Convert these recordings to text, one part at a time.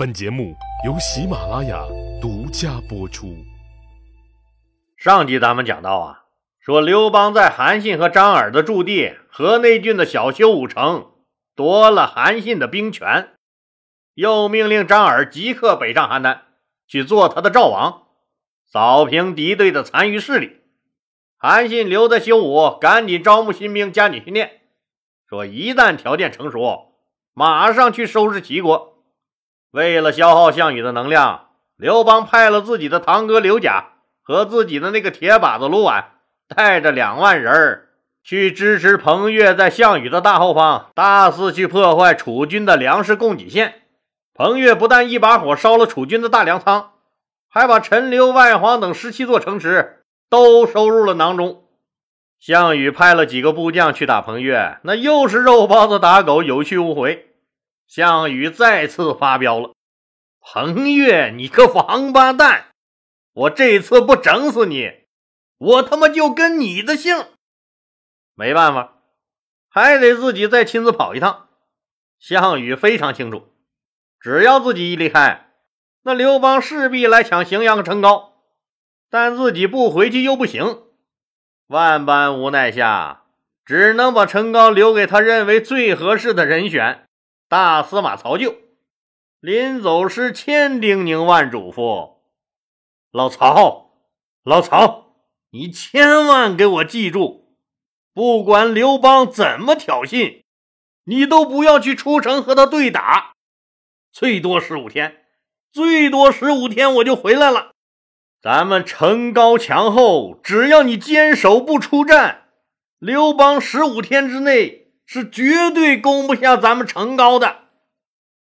本节目由喜马拉雅独家播出。上集咱们讲到啊，说刘邦在韩信和张耳的驻地河内郡的小修武城夺了韩信的兵权，又命令张耳即刻北上邯郸去做他的赵王，扫平敌对的残余势力。韩信留在修武，赶紧招募新兵加紧训练，说一旦条件成熟，马上去收拾齐国。为了消耗项羽的能量，刘邦派了自己的堂哥刘贾和自己的那个铁把子卢绾，带着两万人去支持彭越在项羽的大后方大肆去破坏楚军的粮食供给线。彭越不但一把火烧了楚军的大粮仓，还把陈留、外黄等十七座城池都收入了囊中。项羽派了几个部将去打彭越，那又是肉包子打狗，有去无回。项羽再次发飙了：“彭越，你个王八蛋！我这次不整死你，我他妈就跟你的姓！”没办法，还得自己再亲自跑一趟。项羽非常清楚，只要自己一离开，那刘邦势必来抢荥阳和成皋，但自己不回去又不行。万般无奈下，只能把成皋留给他认为最合适的人选。大司马曹咎临走时千叮咛万嘱咐：“老曹，老曹，你千万给我记住，不管刘邦怎么挑衅，你都不要去出城和他对打。最多十五天，最多十五天我就回来了。咱们城高墙厚，只要你坚守不出战，刘邦十五天之内。”是绝对攻不下咱们城高的，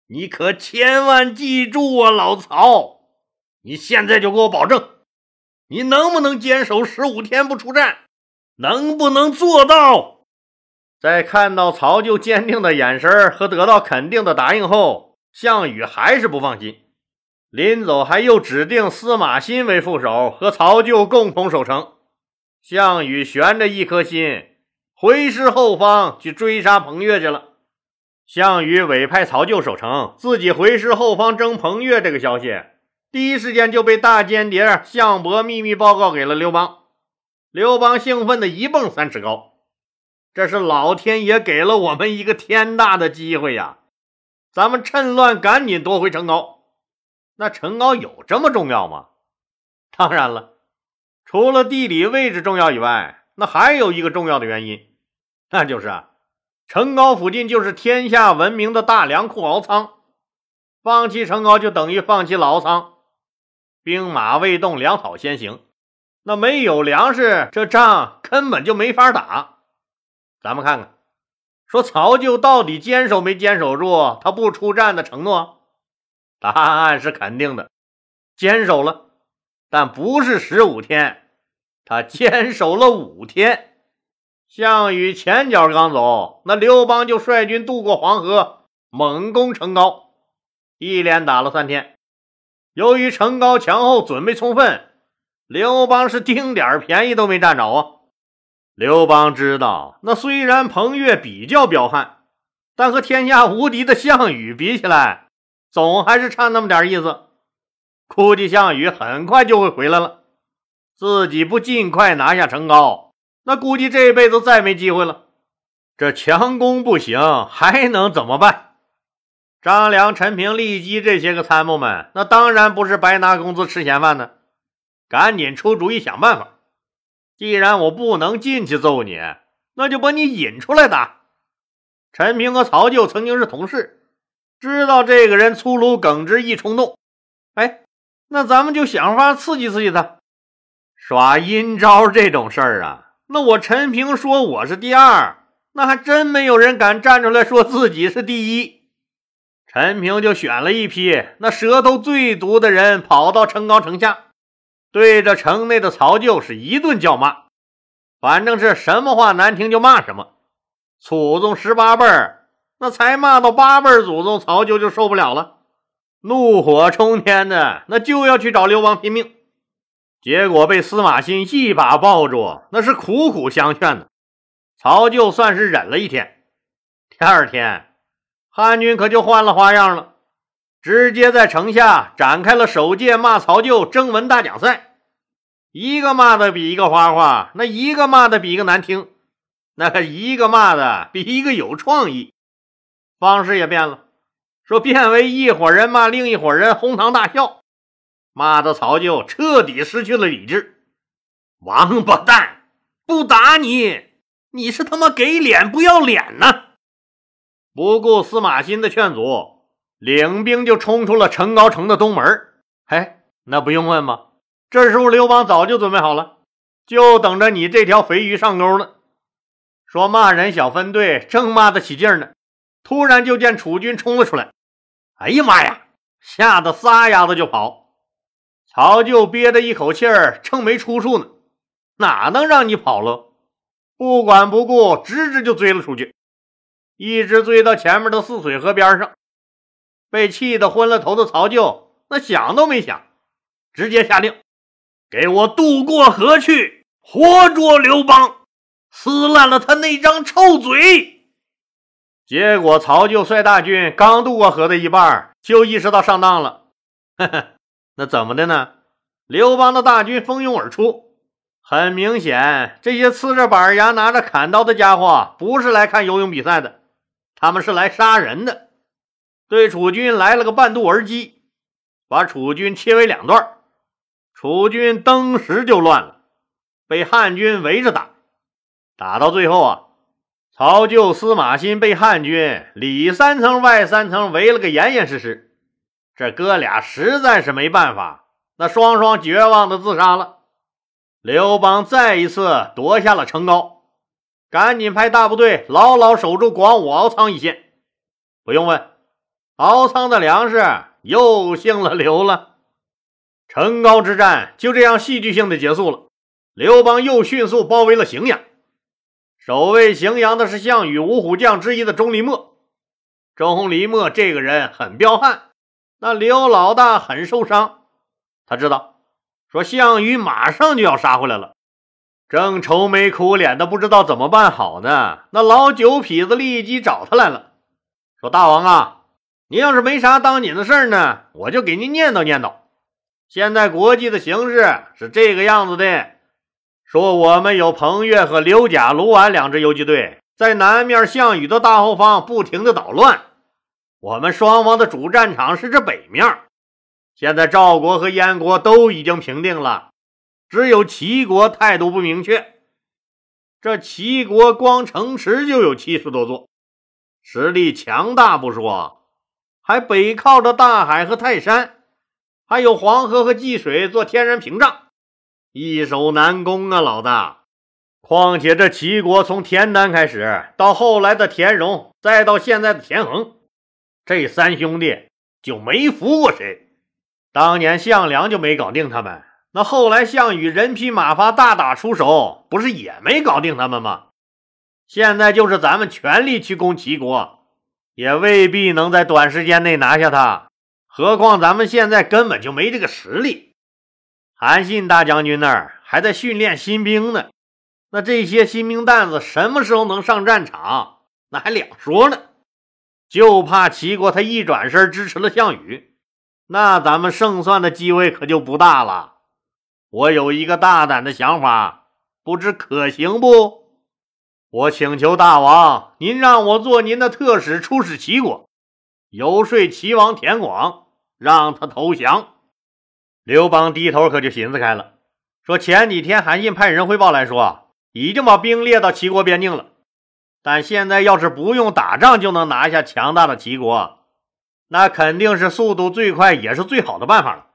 你可千万记住啊，老曹！你现在就给我保证，你能不能坚守十五天不出战？能不能做到？在看到曹咎坚定的眼神和得到肯定的答应后，项羽还是不放心，临走还又指定司马欣为副手，和曹咎共同守城。项羽悬着一颗心。回师后方去追杀彭越去了。项羽委派曹咎守城，自己回师后方征彭越。这个消息第一时间就被大间谍项伯秘密报告给了刘邦。刘邦兴奋的一蹦三尺高，这是老天爷给了我们一个天大的机会呀！咱们趁乱赶紧夺回城皋。那城皋有这么重要吗？当然了，除了地理位置重要以外，那还有一个重要的原因。那就是啊，城高附近就是天下闻名的大粮库敖仓，放弃城高就等于放弃了敖仓，兵马未动，粮草先行。那没有粮食，这仗根本就没法打。咱们看看，说曹咎到底坚守没坚守住他不出战的承诺？答案是肯定的，坚守了，但不是十五天，他坚守了五天。项羽前脚刚走，那刘邦就率军渡过黄河，猛攻城高，一连打了三天。由于城高墙厚，准备充分，刘邦是丁点便宜都没占着啊。刘邦知道，那虽然彭越比较彪悍，但和天下无敌的项羽比起来，总还是差那么点意思。估计项羽很快就会回来了，自己不尽快拿下成高。那估计这一辈子再没机会了。这强攻不行，还能怎么办？张良、陈平、利基这些个参谋们，那当然不是白拿工资吃闲饭的，赶紧出主意想办法。既然我不能进去揍你，那就把你引出来打。陈平和曹咎曾经是同事，知道这个人粗鲁耿直易冲动。哎，那咱们就想法刺激刺激他，耍阴招这种事儿啊。那我陈平说我是第二，那还真没有人敢站出来说自己是第一。陈平就选了一批那舌头最毒的人，跑到城高城下，对着城内的曹咎是一顿叫骂，反正是什么话难听就骂什么。祖宗十八辈儿，那才骂到八辈祖宗，曹咎就受不了了，怒火冲天的，那就要去找刘邦拼命。结果被司马欣一把抱住，那是苦苦相劝的。曹咎算是忍了一天。第二天，汉军可就换了花样了。直接在城下展开了首届骂曹旧征文大奖赛。一个骂的比一个花花，那一个骂的比一个难听，那一个骂的比一个有创意。方式也变了，说变为一伙人骂另一伙人，哄堂大笑，骂的曹旧彻底失去了理智。王八蛋，不打你，你是他妈给脸不要脸呢！不顾司马欣的劝阻，领兵就冲出了陈高城的东门。哎，那不用问吗？这时候，刘邦早就准备好了，就等着你这条肥鱼上钩呢。说骂人小分队正骂得起劲呢，突然就见楚军冲了出来。哎呀妈呀！吓得撒丫子就跑。曹就憋着一口气儿，正没出处呢，哪能让你跑了？不管不顾，直直就追了出去，一直追到前面的泗水河边上。被气得昏了头的曹就，那想都没想，直接下令。给我渡过河去，活捉刘邦，撕烂了他那张臭嘴。结果曹就率大军刚渡过河的一半，就意识到上当了。呵呵，那怎么的呢？刘邦的大军蜂拥而出，很明显，这些呲着板牙、拿着砍刀的家伙不是来看游泳比赛的，他们是来杀人的。对楚军来了个半渡而击，把楚军切为两段。楚军登时就乱了，被汉军围着打，打到最后啊，曹咎、司马欣被汉军里三层外三层围了个严严实实。这哥俩实在是没办法，那双双绝望的自杀了。刘邦再一次夺下了城高，赶紧派大部队牢牢守住广武敖仓一线。不用问，敖仓的粮食又姓了刘了。城高之战就这样戏剧性的结束了。刘邦又迅速包围了荥阳。守卫荥阳的是项羽五虎将之一的钟离昧。钟离昧这个人很彪悍，那刘老大很受伤。他知道，说项羽马上就要杀回来了，正愁眉苦脸的不知道怎么办好呢。那老九痞子立即找他来了，说：“大王啊，您要是没啥当紧的事呢，我就给您念叨念叨。”现在国际的形势是这个样子的，说我们有彭越和刘贾、卢绾两支游击队在南面项羽的大后方不停的捣乱，我们双方的主战场是这北面。现在赵国和燕国都已经平定了，只有齐国态度不明确。这齐国光城池就有七十多座，实力强大不说，还北靠着大海和泰山。还有黄河和济水做天然屏障，易守难攻啊，老大！况且这齐国从田单开始，到后来的田荣，再到现在的田横，这三兄弟就没服过谁。当年项梁就没搞定他们，那后来项羽人披马发大打出手，不是也没搞定他们吗？现在就是咱们全力去攻齐国，也未必能在短时间内拿下他。何况咱们现在根本就没这个实力，韩信大将军那儿还在训练新兵呢。那这些新兵蛋子什么时候能上战场，那还两说呢。就怕齐国他一转身支持了项羽，那咱们胜算的机会可就不大了。我有一个大胆的想法，不知可行不？我请求大王，您让我做您的特使，出使齐国，游说齐王田广。让他投降。刘邦低头可就寻思开了，说前几天韩信派人汇报来说，已经把兵列到齐国边境了。但现在要是不用打仗就能拿下强大的齐国，那肯定是速度最快也是最好的办法了。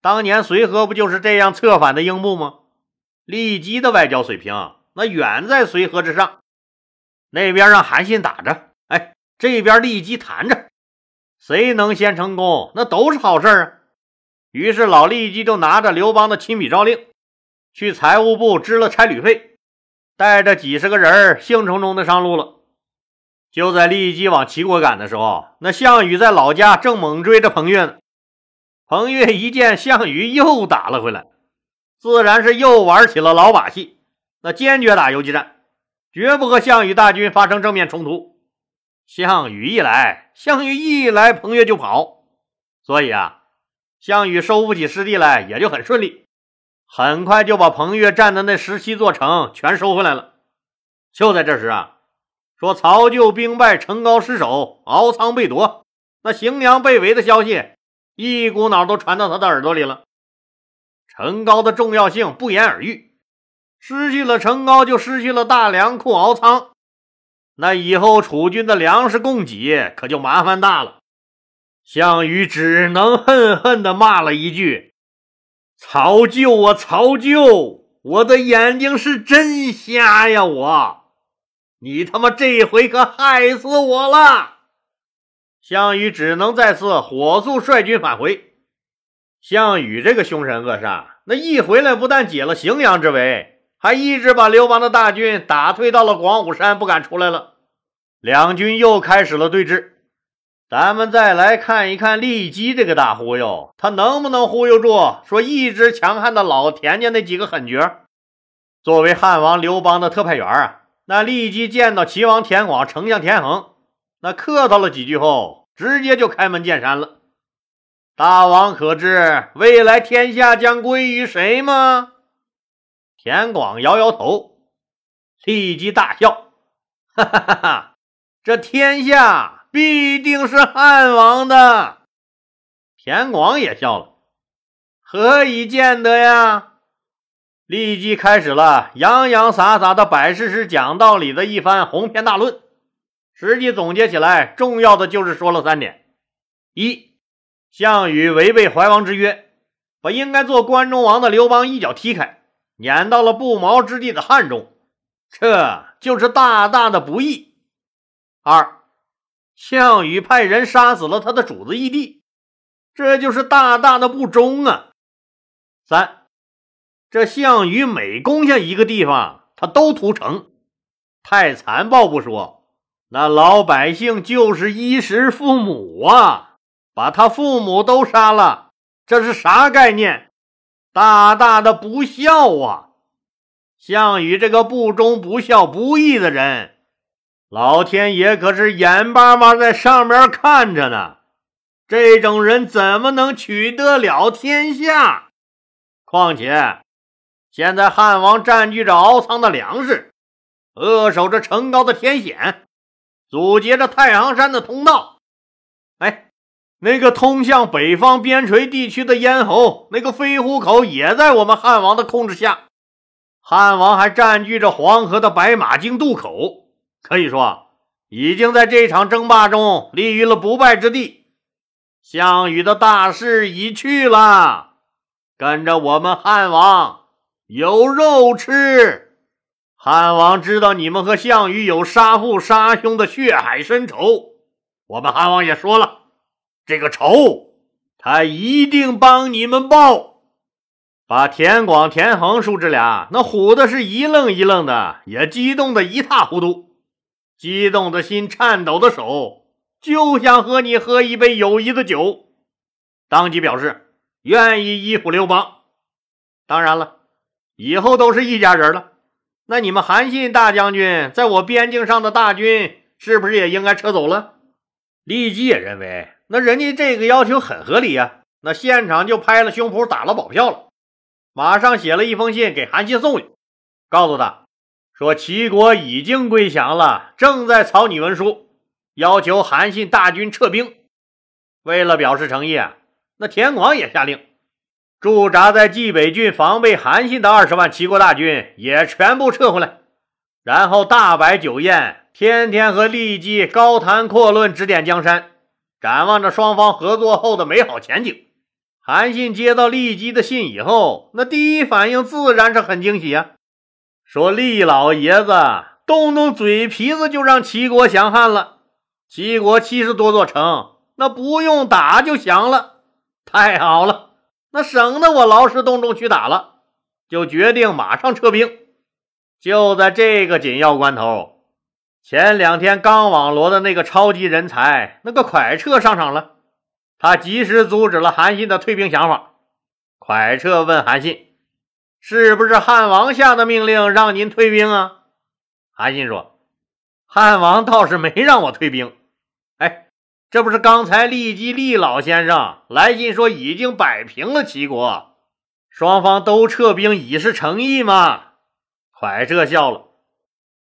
当年随和不就是这样策反的英布吗？利基的外交水平那远在随和之上。那边让韩信打着，哎，这边利基谈着。谁能先成功，那都是好事啊。于是老利基就拿着刘邦的亲笔诏令，去财务部支了差旅费，带着几十个人兴冲冲的上路了。就在立即往齐国赶的时候，那项羽在老家正猛追着彭越呢。彭越一见项羽又打了回来，自然是又玩起了老把戏，那坚决打游击战，绝不和项羽大军发生正面冲突。项羽一来，项羽一来，彭越就跑。所以啊，项羽收复起失地来也就很顺利，很快就把彭越占的那十七座城全收回来了。就在这时啊，说曹咎兵败，成皋失守，敖仓被夺，那荥阳被围的消息一股脑都传到他的耳朵里了。成皋的重要性不言而喻，失去了成皋，就失去了大粮库敖仓，那以后楚军的粮食供给可就麻烦大了。项羽只能恨恨地骂了一句：“曹咎啊，曹咎！我的眼睛是真瞎呀！我，你他妈这回可害死我了！”项羽只能再次火速率军返回。项羽这个凶神恶煞，那一回来不但解了荥阳之围，还一直把刘邦的大军打退到了广武山，不敢出来了。两军又开始了对峙。咱们再来看一看骊姬这个大忽悠，他能不能忽悠住说一直强悍的老田家那几个狠角？作为汉王刘邦的特派员啊，那骊姬见到齐王田广、丞相田横，那客套了几句后，直接就开门见山了。大王可知未来天下将归于谁吗？田广摇摇头，立即大笑，哈哈哈哈！这天下。必定是汉王的。田广也笑了，何以见得呀？立即开始了洋洋洒洒的摆事实、讲道理的一番鸿篇大论。实际总结起来，重要的就是说了三点：一，项羽违背怀王之约，把应该做关中王的刘邦一脚踢开，撵到了不毛之地的汉中，这就是大大的不义。二。项羽派人杀死了他的主子义帝，这就是大大的不忠啊！三，这项羽每攻下一个地方，他都屠城，太残暴不说，那老百姓就是衣食父母啊，把他父母都杀了，这是啥概念？大大的不孝啊！项羽这个不忠、不孝、不义的人。老天爷可是眼巴巴在上面看着呢，这种人怎么能取得了天下？况且现在汉王占据着敖仓的粮食，扼守着城高的天险，阻截着太行山的通道。哎，那个通向北方边陲地区的咽喉，那个飞虎口也在我们汉王的控制下。汉王还占据着黄河的白马泾渡口。可以说，已经在这场争霸中立于了不败之地。项羽的大势已去了，跟着我们汉王有肉吃。汉王知道你们和项羽有杀父杀兄的血海深仇，我们汉王也说了，这个仇他一定帮你们报。把田广、田横叔侄俩那唬的是一愣一愣的，也激动的一塌糊涂。激动的心，颤抖的手，就想和你喝一杯友谊的酒。当即表示愿意依附刘邦。当然了，以后都是一家人了。那你们韩信大将军在我边境上的大军，是不是也应该撤走了？李基也认为，那人家这个要求很合理呀。那现场就拍了胸脯，打了保票了，马上写了一封信给韩信送去，告诉他。说齐国已经归降了，正在草拟文书，要求韩信大军撤兵。为了表示诚意啊，那田广也下令，驻扎在冀北郡防备韩信的二十万齐国大军也全部撤回来，然后大摆酒宴，天天和骊姬高谈阔论，指点江山，展望着双方合作后的美好前景。韩信接到骊姬的信以后，那第一反应自然是很惊喜啊。说厉老爷子动动嘴皮子就让齐国降汉了，齐国七十多座城，那不用打就降了，太好了，那省得我劳师动众去打了，就决定马上撤兵。就在这个紧要关头，前两天刚网罗的那个超级人才，那个蒯彻上场了，他及时阻止了韩信的退兵想法。蒯彻问韩信。是不是汉王下的命令让您退兵啊？韩信说：“汉王倒是没让我退兵。哎，这不是刚才利基利老先生来信说已经摆平了齐国，双方都撤兵以示诚意吗？蒯彻笑了，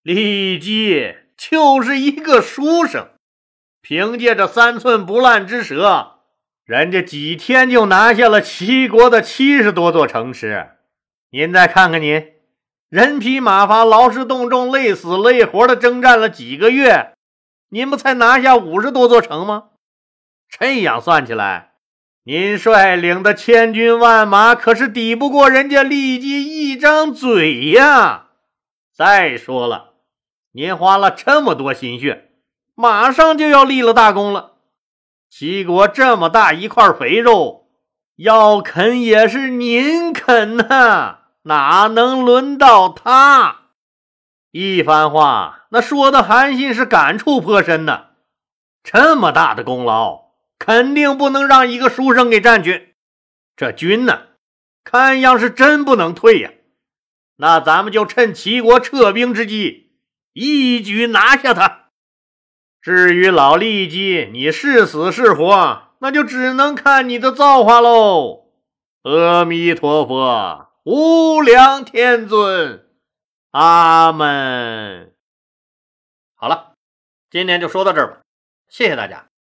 利基就是一个书生，凭借着三寸不烂之舌，人家几天就拿下了齐国的七十多座城池。您再看看您，人疲马乏、劳师动众、累死累活的征战了几个月。您不才拿下五十多座城吗？这样算起来，您率领的千军万马可是抵不过人家利基一张嘴呀！再说了，您花了这么多心血，马上就要立了大功了。齐国这么大一块肥肉，要啃也是您啃呐，哪能轮到他？一番话，那说的韩信是感触颇深呐。这么大的功劳，肯定不能让一个书生给占去。这军呢，看样是真不能退呀。那咱们就趁齐国撤兵之机，一举拿下他。至于老利基，你是死是活，那就只能看你的造化喽。阿弥陀佛，无量天尊。阿门。好了，今天就说到这儿吧，谢谢大家。